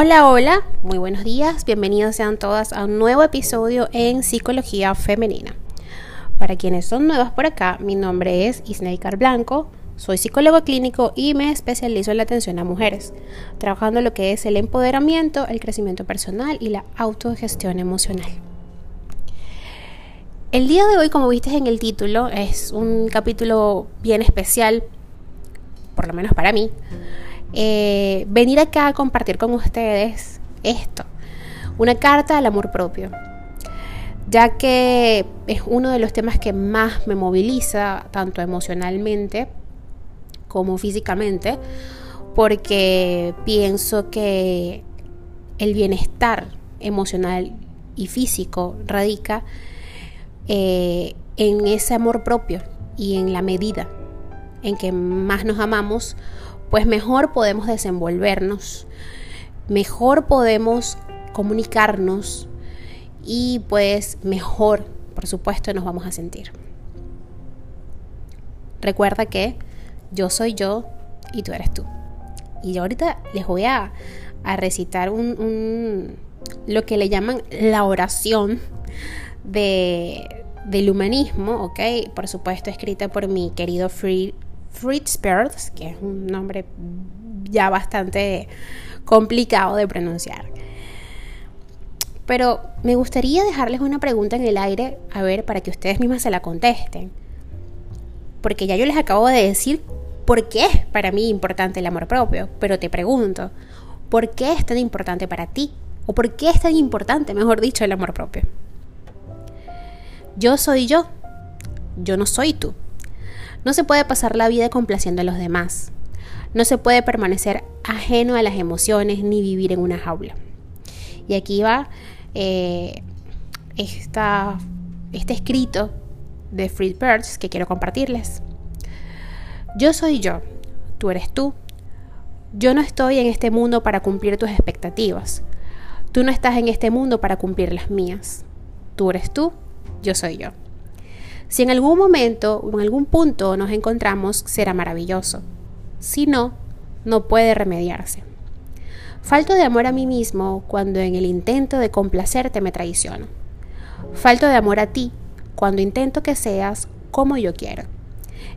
Hola, hola, muy buenos días, bienvenidos sean todas a un nuevo episodio en Psicología Femenina. Para quienes son nuevas por acá, mi nombre es Isneikar Blanco, soy psicólogo clínico y me especializo en la atención a mujeres, trabajando lo que es el empoderamiento, el crecimiento personal y la autogestión emocional. El día de hoy, como viste en el título, es un capítulo bien especial, por lo menos para mí eh, venir acá a compartir con ustedes esto, una carta al amor propio, ya que es uno de los temas que más me moviliza, tanto emocionalmente como físicamente, porque pienso que el bienestar emocional y físico radica eh, en ese amor propio y en la medida en que más nos amamos pues mejor podemos desenvolvernos, mejor podemos comunicarnos y pues mejor, por supuesto, nos vamos a sentir. Recuerda que yo soy yo y tú eres tú. Y yo ahorita les voy a, recitar un, lo que le llaman la oración de, del humanismo, ¿ok? Por supuesto, escrita por mi querido Free Fritz Perls, que es un nombre ya bastante complicado de pronunciar. Pero me gustaría dejarles una pregunta en el aire, a ver, para que ustedes mismas se la contesten. Porque ya yo les acabo de decir por qué es para mí importante el amor propio, pero te pregunto, ¿por qué es tan importante para ti? ¿O por qué es tan importante, mejor dicho, el amor propio? Yo soy yo, yo no soy tú. No se puede pasar la vida complaciendo a los demás. No se puede permanecer ajeno a las emociones ni vivir en una jaula. Y aquí va eh, este escrito de Fred Perls que quiero compartirles. Yo soy yo, tú eres tú. Yo no estoy en este mundo para cumplir tus expectativas. Tú no estás en este mundo para cumplir las mías. Tú eres tú, yo soy yo. Si en algún momento o en algún punto nos encontramos, será maravilloso. Si no, no puede remediarse. Falto de amor a mí mismo cuando en el intento de complacerte me traiciono. Falto de amor a ti cuando intento que seas como yo quiero,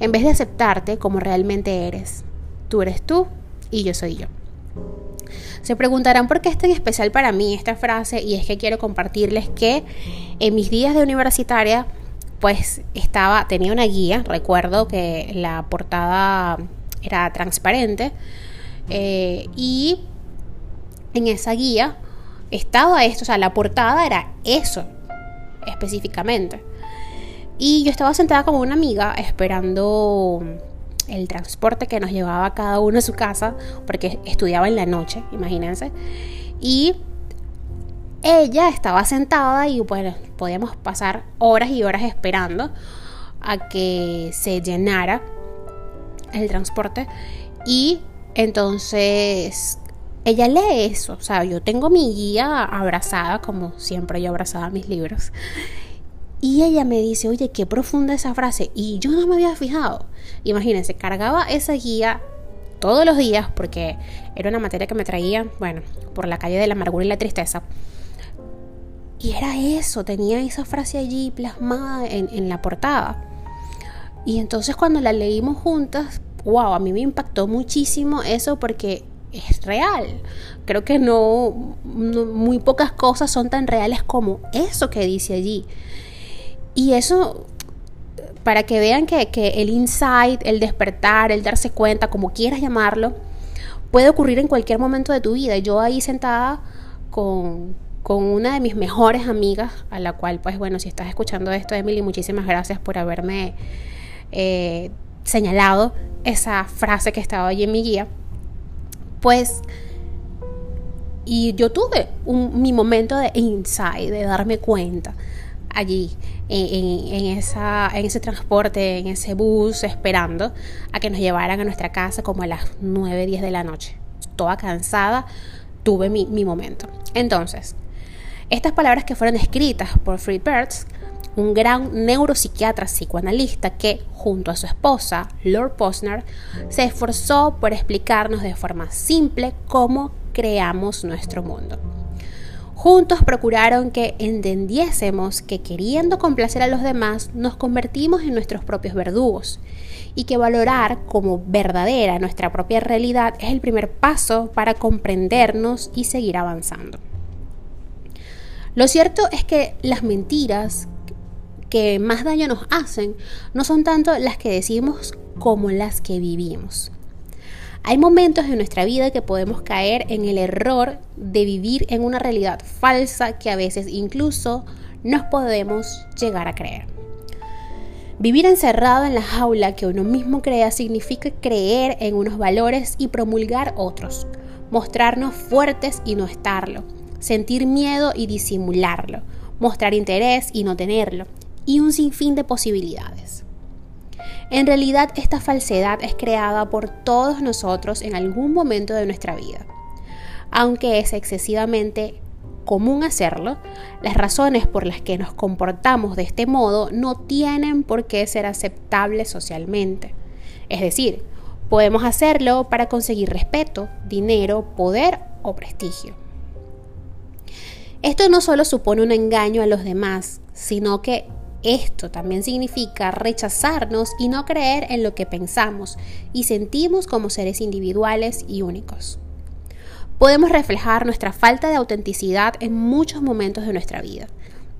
en vez de aceptarte como realmente eres. Tú eres tú y yo soy yo. Se preguntarán por qué es tan especial para mí esta frase y es que quiero compartirles que en mis días de universitaria pues estaba, tenía una guía, recuerdo que la portada era transparente eh, y en esa guía estaba esto, o sea, la portada era eso específicamente. Y yo estaba sentada con una amiga esperando el transporte que nos llevaba cada uno a su casa, porque estudiaba en la noche, imagínense. Y ella estaba sentada y bueno, podíamos pasar horas y horas esperando a que se llenara el transporte y entonces ella lee eso, o sea, yo tengo mi guía abrazada, como siempre yo abrazaba mis libros, y ella me dice, oye, qué profunda esa frase, y yo no me había fijado. Imagínense, cargaba esa guía todos los días porque era una materia que me traía, bueno, por la calle de la amargura y la tristeza. Y era eso, tenía esa frase allí plasmada en, la portada. Y entonces cuando la leímos juntas, wow, a mí me impactó muchísimo eso porque es real. Creo que no, muy pocas cosas son tan reales como eso que dice allí. Y eso, para que vean que, que, el insight, el despertar, el darse cuenta, como quieras llamarlo, puede ocurrir en cualquier momento de tu vida. Yo ahí sentada con, con una de mis mejores amigas, a la cual, pues bueno, si estás escuchando esto, Emily, muchísimas gracias por haberme eh, señalado esa frase que estaba allí en mi guía. Pues, y yo tuve mi momento de insight, de darme cuenta allí, en, esa, en ese transporte, en ese bus, esperando a que nos llevaran a nuestra casa como a las 9, 10 de la noche. Toda cansada, tuve mi, mi momento. Entonces, estas palabras que fueron escritas por Fred Perls, un gran neuropsiquiatra psicoanalista que, junto a su esposa, Lord Posner, se esforzó por explicarnos de forma simple cómo creamos nuestro mundo. Juntos procuraron que entendiésemos que queriendo complacer a los demás nos convertimos en nuestros propios verdugos y que valorar como verdadera nuestra propia realidad es el primer paso para comprendernos y seguir avanzando. Lo cierto es que las mentiras que más daño nos hacen no son tanto las que decimos como las que vivimos. Hay momentos en nuestra vida que podemos caer en el error de vivir en una realidad falsa que a veces incluso nos podemos llegar a creer. Vivir encerrado en la jaula que uno mismo crea significa creer en unos valores y promulgar otros, mostrarnos fuertes y no estarlo, sentir miedo y disimularlo, mostrar interés y no tenerlo, y un sinfín de posibilidades. En realidad esta falsedad es creada por todos nosotros en algún momento de nuestra vida. Aunque es excesivamente común hacerlo, las razones por las que nos comportamos de este modo no tienen por qué ser aceptables socialmente. Es decir, podemos hacerlo para conseguir respeto, dinero, poder o prestigio. Esto no solo supone un engaño a los demás, sino que esto también significa rechazarnos y no creer en lo que pensamos y sentimos como seres individuales y únicos. Podemos reflejar nuestra falta de autenticidad en muchos momentos de nuestra vida.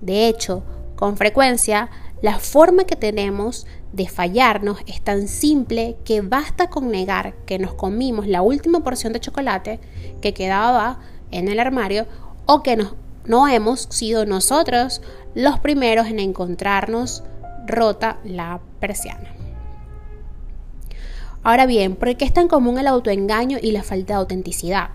De hecho, con frecuencia, la forma que tenemos de fallarnos es tan simple que basta con negar que nos comimos la última porción de chocolate que quedaba en el armario o que nos no hemos sido nosotros los primeros en encontrarnos rota la persiana. Ahora bien, ¿por qué es tan común el autoengaño y la falta de autenticidad?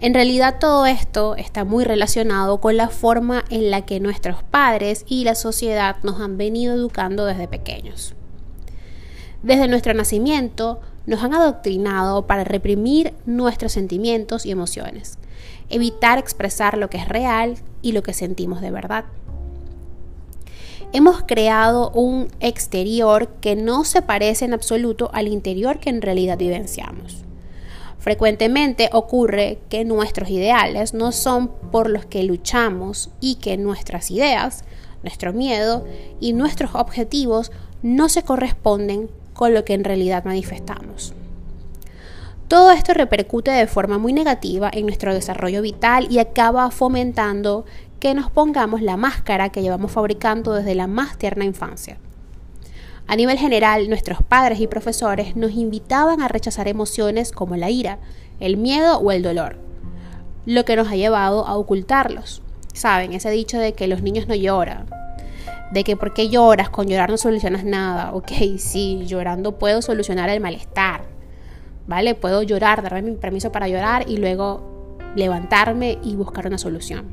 En realidad todo esto está muy relacionado con la forma en la que nuestros padres y la sociedad nos han venido educando desde pequeños. Desde nuestro nacimiento nos han adoctrinado para reprimir nuestros sentimientos y emociones, evitar expresar lo que es real y lo que sentimos de verdad. Hemos creado un exterior que no se parece en absoluto al interior que en realidad vivenciamos. Frecuentemente ocurre que nuestros ideales no son por los que luchamos y que nuestras ideas, nuestro miedo y nuestros objetivos no se corresponden con lo que en realidad manifestamos. Todo esto repercute de forma muy negativa en nuestro desarrollo vital y acaba fomentando que nos pongamos la máscara que llevamos fabricando desde la más tierna infancia. A nivel general, nuestros padres y profesores nos invitaban a rechazar emociones como la ira, el miedo o el dolor, lo que nos ha llevado a ocultarlos. Saben, ese dicho de que los niños no lloran, de que por qué lloras, con llorar no solucionas nada. Ok, sí, llorando puedo solucionar el malestar, ¿vale? Puedo llorar, darme mi permiso para llorar y luego levantarme y buscar una solución.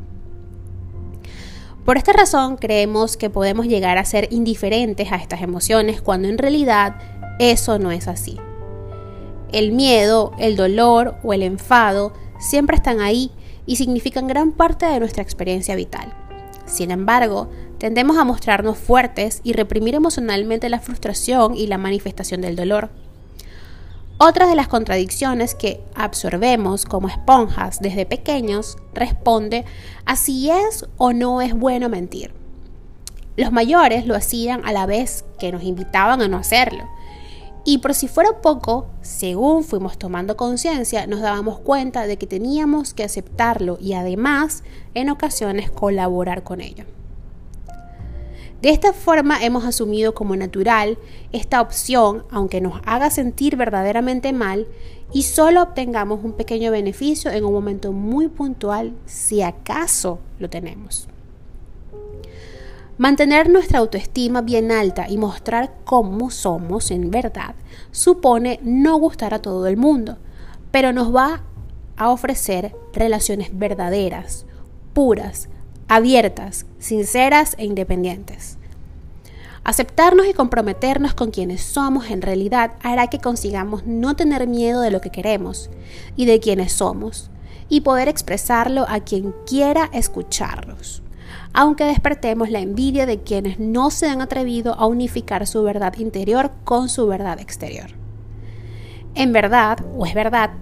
Por esta razón creemos que podemos llegar a ser indiferentes a estas emociones cuando en realidad eso no es así. El miedo, el dolor o el enfado siempre están ahí y significan gran parte de nuestra experiencia vital. Sin embargo, tendemos a mostrarnos fuertes y reprimir emocionalmente la frustración y la manifestación del dolor. Otra de las contradicciones que absorbemos como esponjas desde pequeños responde a si es o no es bueno mentir. Los mayores lo hacían a la vez que nos invitaban a no hacerlo. Y por si fuera poco, según fuimos tomando conciencia, nos dábamos cuenta de que teníamos que aceptarlo y además en ocasiones colaborar con ello. De esta forma hemos asumido como natural esta opción, aunque nos haga sentir verdaderamente mal, y solo obtengamos un pequeño beneficio en un momento muy puntual, si acaso lo tenemos. Mantener nuestra autoestima bien alta y mostrar cómo somos en verdad supone no gustar a todo el mundo, pero nos va a ofrecer relaciones verdaderas, puras, abiertas, sinceras e independientes. Aceptarnos y comprometernos con quienes somos en realidad hará que consigamos no tener miedo de lo que queremos y de quienes somos, y poder expresarlo a quien quiera escucharnos, aunque despertemos la envidia de quienes no se han atrevido a unificar su verdad interior con su verdad exterior. En verdad, o es verdad,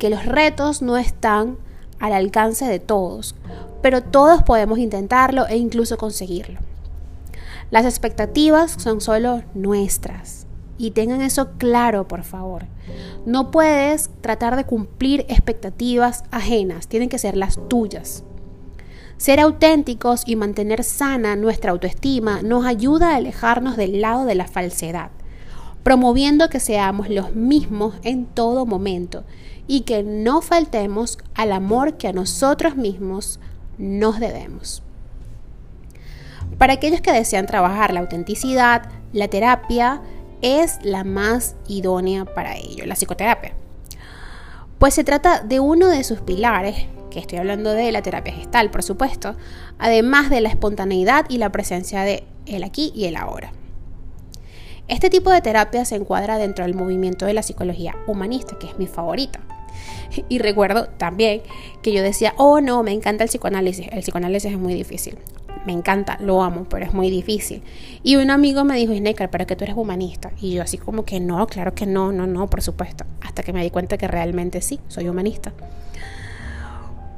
que los retos no están al alcance de todos, pero todos podemos intentarlo e incluso conseguirlo. Las expectativas son solo nuestras y tengan eso claro, por favor. No puedes tratar de cumplir expectativas ajenas, tienen que ser las tuyas. Ser auténticos y mantener sana nuestra autoestima nos ayuda a alejarnos del lado de la falsedad, promoviendo que seamos los mismos en todo momento y que no faltemos al amor que a nosotros mismos nos debemos. Para aquellos que desean trabajar la autenticidad, la terapia es la más idónea para ello, la psicoterapia. Pues se trata de uno de sus pilares que estoy hablando de la terapia gestal, por supuesto, además de la espontaneidad y la presencia de el aquí y el ahora. Este tipo de terapia se encuadra dentro del movimiento de la psicología humanista, que es mi favorita. Y recuerdo también que yo decía, oh no, me encanta el psicoanálisis. El psicoanálisis es muy difícil. Me encanta, lo amo, pero es muy difícil. Y un amigo me dijo, Snecker, pero que tú eres humanista. Y yo así como que no, claro que no, no, no, por supuesto. Hasta que me di cuenta que realmente sí, soy humanista.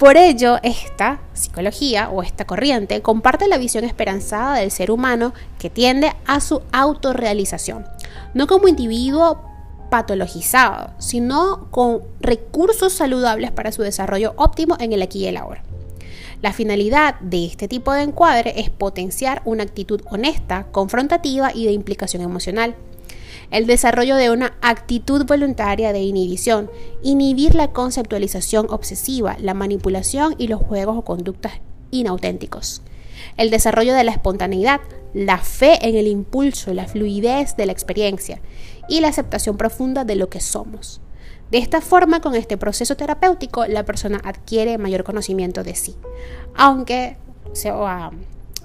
Por ello, esta psicología o esta corriente comparte la visión esperanzada del ser humano que tiende a su autorrealización, no como individuo patologizado, sino con recursos saludables para su desarrollo óptimo en el aquí y el ahora. La finalidad de este tipo de encuadre es potenciar una actitud honesta, confrontativa y de implicación emocional el desarrollo de una actitud voluntaria de inhibición, inhibir la conceptualización obsesiva, la manipulación y los juegos o conductas inauténticos. El desarrollo de la espontaneidad, la fe en el impulso, la fluidez de la experiencia y la aceptación profunda de lo que somos. De esta forma, con este proceso terapéutico, la persona adquiere mayor conocimiento de sí, aunque se,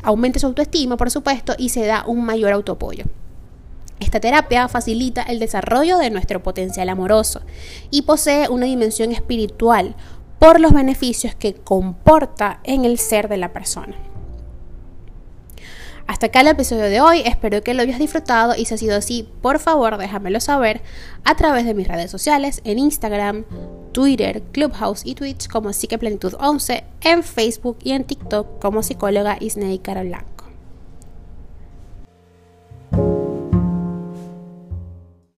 aumente su autoestima, por supuesto, y se da un mayor autoapoyo. Esta terapia facilita el desarrollo de nuestro potencial amoroso y posee una dimensión espiritual por los beneficios que comporta en el ser de la persona. Hasta acá el episodio de hoy, espero que lo hayas disfrutado y si ha sido así, por favor déjamelo saber a través de mis redes sociales en Instagram, Twitter, Clubhouse y Twitch como Psiqueplenitud11, en Facebook y en TikTok como psicóloga Isnei Carolán.